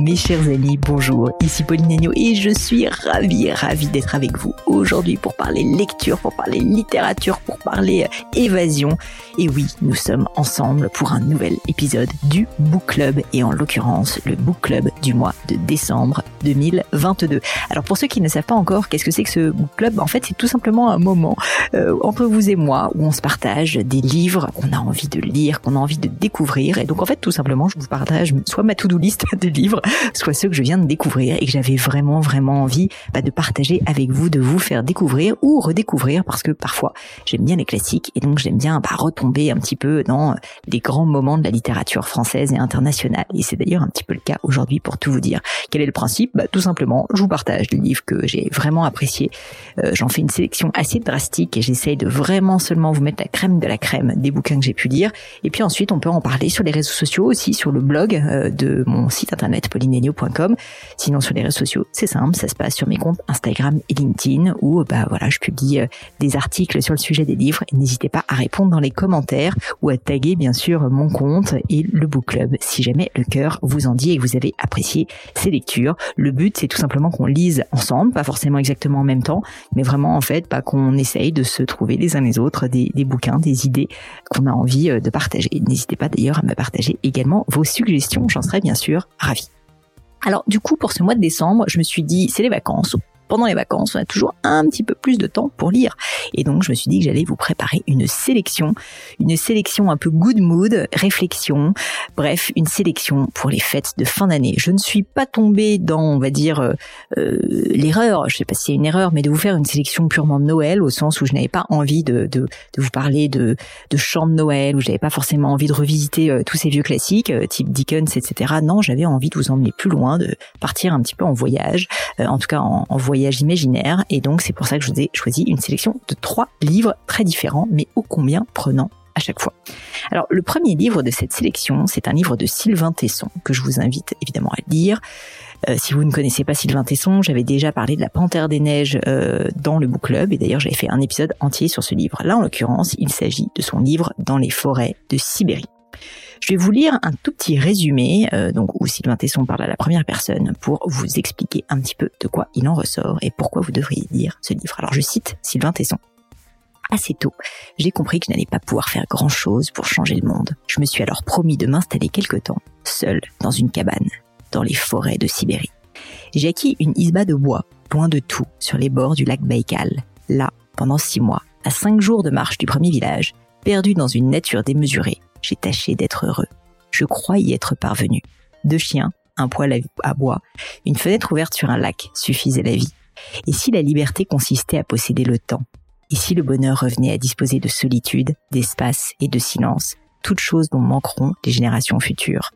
Mes chers amis, bonjour, ici Pauline Agneau et je suis ravie, ravie d'être avec vous aujourd'hui pour parler lecture, pour parler littérature, pour parler euh, évasion. Et oui, nous sommes ensemble pour un nouvel épisode du Book Club et en l'occurrence le Book Club du mois de décembre 2022. Alors pour ceux qui ne savent pas encore qu'est-ce que c'est que ce Book Club, en fait c'est tout simplement un moment euh, entre vous et moi où on se partage des livres qu'on a envie de lire, qu'on a envie de découvrir et donc en fait tout simplement je vous partage soit ma to-do list de livres, soit ceux que je viens de découvrir et que j'avais vraiment vraiment envie bah, de partager avec vous, de vous faire découvrir ou redécouvrir parce que parfois j'aime bien les classiques et donc j'aime bien bah, retomber un petit peu dans les grands moments de la littérature française et internationale. Et c'est d'ailleurs un petit peu le cas aujourd'hui pour tout vous dire. Quel est le principe? Bah, Tout simplement, je vous partage les livres que j'ai vraiment appréciés. Euh, J'en fais une sélection assez drastique et j'essaye de vraiment seulement vous mettre la crème de la crème des bouquins que j'ai pu lire. Et puis ensuite, on peut en parler sur les réseaux sociaux aussi, sur le blog euh, de mon site internet paulinenio.com. Sinon, sur les réseaux sociaux, c'est simple, ça se passe sur mes comptes Instagram et LinkedIn où bah voilà, je publie euh, des articles sur le sujet des livres. N'hésitez pas à répondre dans les commentaires ou à taguer bien sûr mon compte et le book club si jamais le cœur vous en dit et que vous avez apprécié ces lectures. Le but, c'est tout simplement qu'on lise ensemble, pas forcément exactement en même temps, mais vraiment en fait, pas qu'on essaye de se trouver les uns les autres des, des bouquins, des idées qu'on a envie euh, de partager. N'hésitez pas d'ailleurs à me partager également vos suggestions, j'en serais bien sûr ravie. Alors du coup, pour ce mois de décembre, je me suis dit, c'est les vacances, pendant les vacances, on a toujours un petit peu plus de temps pour lire. Et donc, je me suis dit que j'allais vous préparer une sélection, une sélection un peu good mood, réflexion, bref, une sélection pour les fêtes de fin d'année. Je ne suis pas tombée dans, on va dire, euh, euh, l'erreur, je sais pas si c'est une erreur, mais de vous faire une sélection purement de Noël, au sens où je n'avais pas envie de, vous parler de, de chants de Noël, où j'avais pas forcément envie de revisiter euh, tous ces vieux classiques, type Dickens, etc. Non, j'avais envie de vous emmener plus loin, de partir un petit peu en voyage, en tout cas en voyage imaginaire. Et donc, c'est pour ça que je vous ai choisi une sélection de trois livres très différents, mais ô combien prenants à chaque fois. Alors, le premier livre de cette sélection, c'est un livre de Sylvain Tesson, que je vous invite évidemment à lire. Euh, si vous ne connaissez pas Sylvain Tesson, j'avais déjà parlé de la Panthère des Neiges euh, dans le book club et d'ailleurs j'avais fait un épisode entier sur ce livre. Là, en l'occurrence, il s'agit de son livre Dans les forêts de Sibérie. Je vais vous lire un tout petit résumé, euh, donc où Sylvain Tesson parle à la première personne pour vous expliquer un petit peu de quoi il en ressort et pourquoi vous devriez lire ce livre. Alors je cite Sylvain Tesson. Assez tôt, j'ai compris que je n'allais pas pouvoir faire grand-chose pour changer le monde. Je me suis alors promis de m'installer quelque temps, seul, dans une cabane, dans les forêts de Sibérie. J'ai acquis une isba de bois, loin de tout, sur les bords du lac Baïkal. Là, pendant six mois, à cinq jours de marche du premier village, perdu dans une nature démesurée, j'ai tâché d'être heureux. Je crois y être parvenu. Deux chiens, un poêle à bois, une fenêtre ouverte sur un lac suffisaient la vie. Et si la liberté consistait à posséder le temps? Et si le bonheur revenait à disposer de solitude, d'espace et de silence, toutes choses dont manqueront les générations futures?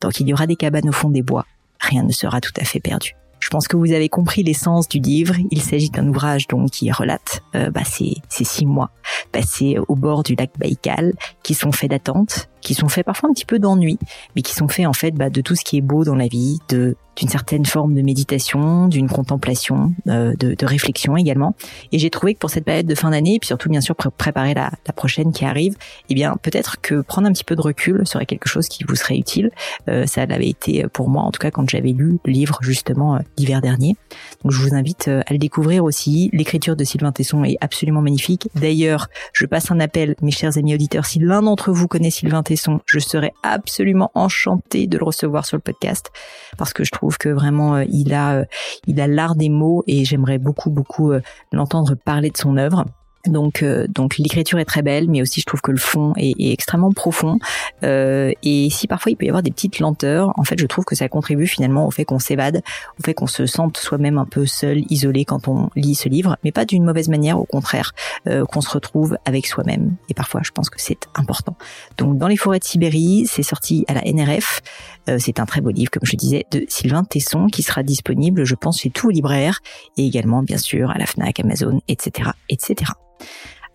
Tant qu'il y aura des cabanes au fond des bois, rien ne sera tout à fait perdu. Je pense que vous avez compris l'essence du livre. Il s'agit d'un ouvrage donc qui relate euh, bah, ces, ces six mois passés au bord du lac Baïkal, qui sont faits d'attente, qui sont faits parfois un petit peu d'ennui, mais qui sont faits en fait bah, de tout ce qui est beau dans la vie, de d'une certaine forme de méditation, d'une contemplation, euh, de, de, réflexion également. Et j'ai trouvé que pour cette période de fin d'année, et puis surtout bien sûr pour préparer la, la, prochaine qui arrive, eh bien peut-être que prendre un petit peu de recul serait quelque chose qui vous serait utile. Euh, ça l'avait été pour moi en tout cas quand j'avais lu le livre justement euh, l'hiver dernier. Donc je vous invite euh, à le découvrir aussi. L'écriture de Sylvain Tesson est absolument magnifique. D'ailleurs, je passe un appel, mes chers amis auditeurs, si l'un d'entre vous connaît Sylvain Tesson, je serais absolument enchantée de le recevoir sur le podcast parce que je trouve que vraiment euh, il a euh, il a l'art des mots et j'aimerais beaucoup beaucoup euh, l'entendre parler de son œuvre. Donc, euh, donc l'écriture est très belle, mais aussi je trouve que le fond est, est extrêmement profond. Euh, et si parfois il peut y avoir des petites lenteurs, en fait, je trouve que ça contribue finalement au fait qu'on s'évade, au fait qu'on se sente soi-même un peu seul, isolé quand on lit ce livre, mais pas d'une mauvaise manière, au contraire, euh, qu'on se retrouve avec soi-même. Et parfois, je pense que c'est important. Donc, dans les forêts de Sibérie, c'est sorti à la NRF. Euh, c'est un très beau livre, comme je disais, de Sylvain Tesson, qui sera disponible, je pense, chez tous les libraires et également, bien sûr, à la Fnac, Amazon, etc., etc.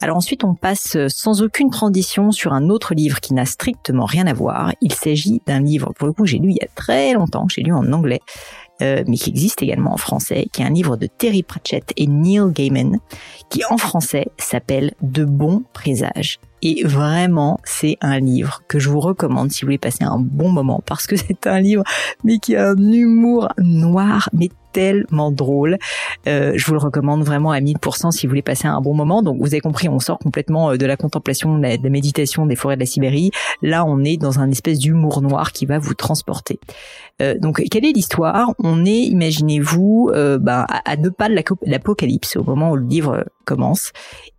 Alors ensuite, on passe sans aucune transition sur un autre livre qui n'a strictement rien à voir. Il s'agit d'un livre, pour le coup, j'ai lu il y a très longtemps, j'ai lu en anglais, euh, mais qui existe également en français, qui est un livre de Terry Pratchett et Neil Gaiman, qui en français s'appelle De bons présages. Et vraiment, c'est un livre que je vous recommande si vous voulez passer un bon moment parce que c'est un livre mais qui a un humour noir mais tellement drôle. Euh, je vous le recommande vraiment à 1000% si vous voulez passer un bon moment. Donc vous avez compris, on sort complètement euh, de la contemplation, de la, méditation des forêts de la Sibérie. Là, on est dans un espèce d'humour noir qui va vous transporter. Euh, donc quelle est l'histoire? On est, imaginez-vous, euh, bah, à deux pas de l'apocalypse au moment où le livre commence.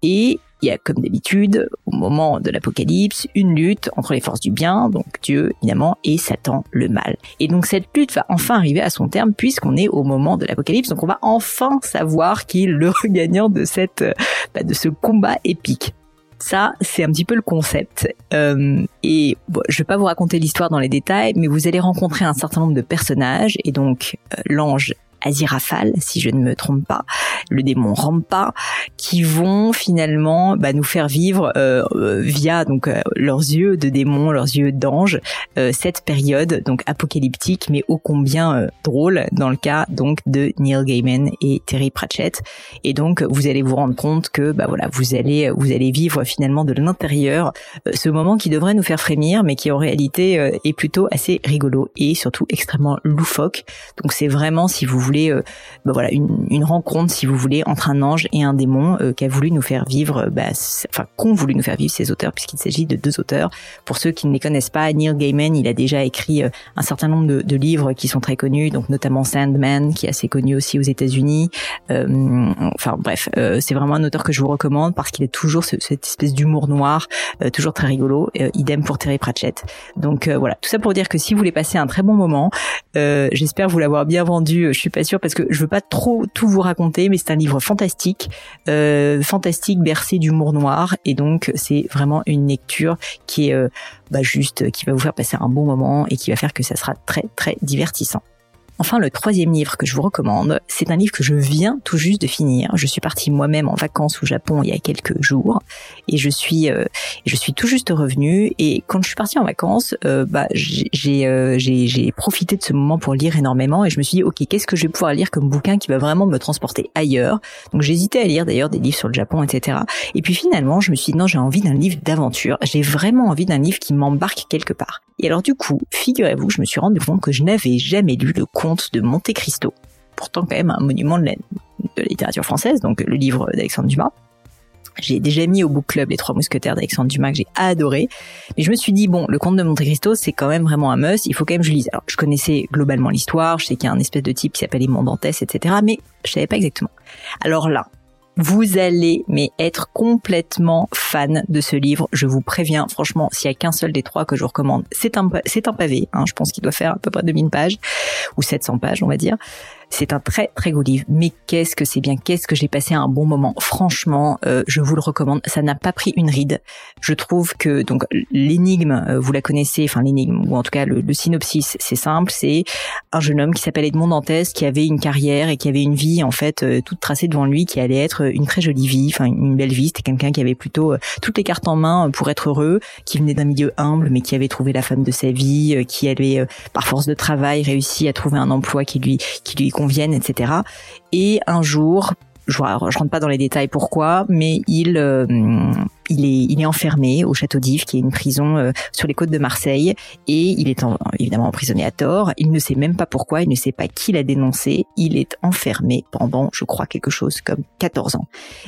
Et il y a comme d'habitude, au moment de l'apocalypse, une lutte entre les forces du bien, donc Dieu évidemment, et Satan, le mal. Et donc cette lutte va enfin arriver à son terme puisqu'on est au moment de l'apocalypse, donc on va enfin savoir qui est le gagnant de cette, euh, bah, de ce combat épique. Ça, c'est un petit peu le concept. Euh, et bon, je vais pas vous raconter l'histoire dans les détails, mais vous allez rencontrer un certain nombre de personnages, et donc euh, l'ange Aziraphale, si je ne me trompe pas, le démon Rampa, qui vont finalement bah, nous faire vivre euh, euh, via donc euh, leurs yeux de démons, leurs yeux d'anges, cette période donc apocalyptique, mais ô combien drôle dans le cas donc de Neil Gaiman et Terry Pratchett. Et donc vous allez vous rendre compte que bah voilà, vous allez vous allez vivre finalement de l'intérieur ce moment qui devrait nous faire frémir, mais qui en réalité est plutôt assez rigolo et surtout extrêmement loufoque. Donc c'est vraiment si vous voulez, euh, bah voilà, une, une, rencontre, si vous voulez, entre un ange et un démon euh, qu'a voulu nous faire vivre, bah, enfin qu'ont voulu nous faire vivre ces auteurs, puisqu'il s'agit de deux auteurs. Pour ceux qui ne les connaissent pas, Neil Gaiman, il a déjà écrit euh, un certain nombre de, de, livres qui sont très connus, donc notamment Sandman, qui est assez connu aussi aux États-Unis. enfin bref, c'est vraiment un auteur que je vous recommande parce qu'il a toujours ce, cette espèce d'humour noir, toujours très rigolo. idem pour Terry Pratchett. Donc voilà, tout ça pour dire que si vous voulez passer un très bon moment, j'espère vous l'avoir bien vendu. Je suis pas sûr parce que je veux pas trop tout vous raconter, mais c'est un livre fantastique, euh, fantastique, bercé d'humour noir, et donc c'est vraiment une lecture qui est euh, bah, juste, qui va vous faire passer un bon moment et qui va faire que ça sera très très divertissant. Enfin, le troisième livre que je vous recommande, c'est un livre que je viens tout juste de finir. Je suis partie moi-même en vacances au Japon il y a quelques jours et je suis euh, je suis tout juste revenue. Et quand je suis partie en vacances, euh, bah euh, j'ai j'ai profité de ce moment pour lire énormément et je me suis dit ok qu'est-ce que je vais pouvoir lire comme bouquin qui va vraiment me transporter ailleurs? Donc j'hésitais à lire d'ailleurs des livres sur le Japon etc. Et puis finalement je me suis dit non j'ai envie d'un livre d'aventure. J'ai vraiment envie d'un livre qui m'embarque quelque part. Et alors du coup, figurez-vous, je me suis rendu compte que je n'avais jamais lu le conte de Monte Cristo. Pourtant quand même un monument de la, littérature française, donc le livre d'Alexandre Dumas. J'ai déjà mis au book club les trois mousquetaires d'Alexandre Dumas que j'ai adoré. Mais je me suis dit, bon, le conte de Monte Cristo, c'est quand même vraiment un must. Il faut quand même que je lise. Alors, je connaissais globalement l'histoire. Je sais qu'il y a un espèce de type qui s'appelle Mondantes, etc. Mais je savais pas exactement. Alors là, vous allez mais être complètement fan de ce livre. Je vous préviens, franchement, s'il y a qu'un seul des trois que je vous recommande, c'est un c'est un pavé. Hein, je pense qu'il doit faire à peu près 2000 pages ou 700 pages, on va dire. C'est un très très beau livre, mais qu'est-ce que c'est bien, qu'est-ce que j'ai passé un bon moment. Franchement, euh, je vous le recommande. Ça n'a pas pris une ride. Je trouve que donc l'énigme, euh, vous la connaissez, enfin l'énigme ou en tout cas le, synopsis, c'est simple. C'est un jeune homme qui s'appelle Edmond Dantès, qui avait une carrière et qui avait une vie en fait euh, toute tracée devant lui, qui allait être une très jolie vie, enfin une belle vie. C'était quelqu'un qui avait plutôt toutes les cartes en main pour être heureux, qui venait d'un milieu humble, mais qui avait trouvé la femme de sa vie, qui avait par force de travail réussi à trouver un emploi qui lui qui lui conviennent, etc. Et un jour, je, je rentre pas dans les détails pourquoi, mais il euh, il est, il est enfermé au château d'If, qui est une prison euh, sur les côtes de Marseille, et il est évidemment emprisonné à tort. Il ne sait même pas pourquoi, il ne sait pas qui l'a dénoncé. Il est enfermé pendant, je crois, quelque chose comme 14 ans.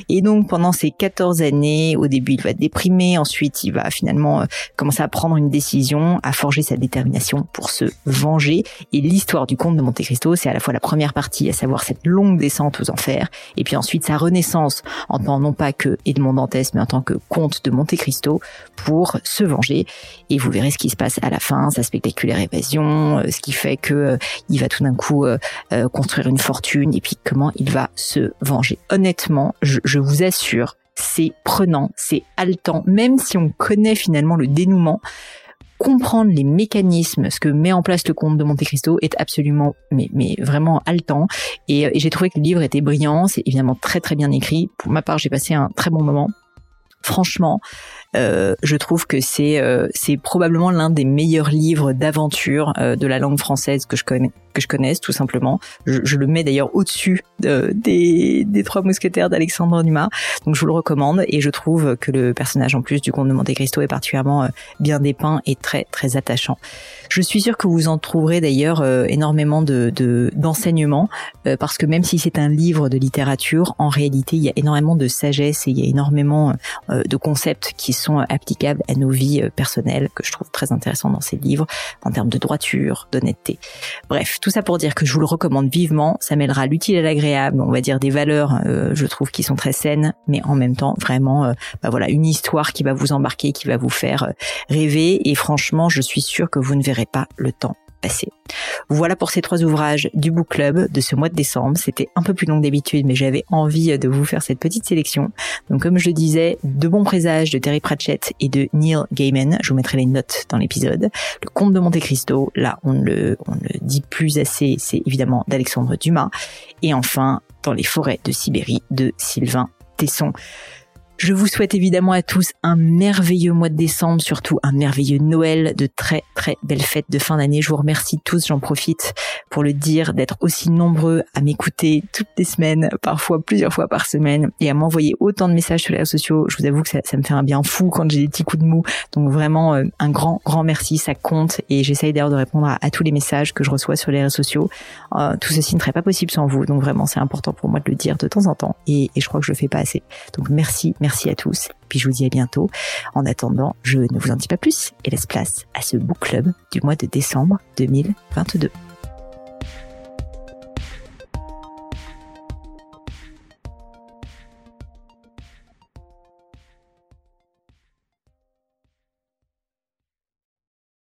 Et donc pendant ces 14 années, au début, il va déprimé, ensuite il va finalement euh, commencer à prendre une décision, à forger sa détermination pour se venger. Et l'histoire du comte de Monte Cristo, c'est à la fois la première partie, à savoir cette longue descente aux enfers, et puis ensuite sa renaissance en tant non pas que Edmond Dantès, mais en tant que comte de Monte Cristo pour se venger. Et vous verrez ce qui se passe à la fin, sa spectaculaire évasion, euh, ce qui fait que euh, il va tout d'un coup euh, construire une fortune et puis comment il va se venger. Honnêtement, je, je vous assure, c'est prenant, c'est haletant, même si on connaît finalement le dénouement comprendre les mécanismes, ce que met en place le comte de Monte Cristo est absolument, mais, mais vraiment haletant. Et, et j'ai trouvé que le livre était brillant, c'est évidemment très très bien écrit. Pour ma part, j'ai passé un très bon moment franchement, Euh, je trouve que c'est euh, c'est probablement l'un des meilleurs livres d'aventure euh, de la langue française que je connais que je connaisse tout simplement. Je, je le mets d'ailleurs au-dessus des, des trois mousquetaires d'Alexandre Dumas. Donc je vous le recommande et je trouve que le personnage en plus du comte de Monte Cristo est particulièrement bien dépeint et très très attachant. Je suis sûre que vous en trouverez d'ailleurs énormément de d'enseignements parce que même si c'est un livre de littérature, en réalité il y a énormément de sagesse et il y a énormément de concepts qui sont applicables à nos vies euh, personnelles, que je trouve très intéressant dans ces livres, en termes de droiture, d'honnêteté. Bref, tout ça pour dire que je vous le recommande vivement, ça mêlera l'utile à l'agréable, on va dire des valeurs, euh, je trouve, qui sont très saines, mais en même temps, vraiment, euh, bah voilà, une histoire qui va vous embarquer, qui va vous faire rêver, et franchement, je suis sûre que vous ne verrez pas le temps voilà pour ces trois ouvrages du Book Club de ce mois de décembre. C'était un peu plus long d'habitude, mais j'avais envie de vous faire cette petite sélection. Donc comme je le disais, de bons présages de Terry Pratchett et de Neil Gaiman. Je vous mettrai les notes dans l'épisode. Le Comte de Monte Cristo, là on ne le, ne dit plus assez, c'est évidemment d'Alexandre Dumas. Et enfin, dans les forêts de Sibérie de Sylvain Tesson. Je vous souhaite évidemment à tous un merveilleux mois de décembre, surtout un merveilleux Noël, de très très belles fêtes de fin d'année. Je vous remercie tous, j'en profite pour le dire, d'être aussi nombreux à m'écouter toutes les semaines, parfois plusieurs fois par semaine, et à m'envoyer autant de messages sur les réseaux sociaux. Je vous avoue que ça, me fait un bien fou quand j'ai des petits coups de mou. Donc vraiment euh, un grand grand merci, ça compte, et j'essaye d'ailleurs de répondre à, tous les messages que je reçois sur les réseaux sociaux. Euh, tout ceci ne serait pas possible sans vous, donc vraiment c'est important pour moi de le dire de temps en temps, et, et je crois que je le fais pas assez. Donc merci Merci à tous. Puis je vous dis à bientôt. En attendant, je ne vous en dis pas plus et laisse place à ce book club du mois de décembre 2022.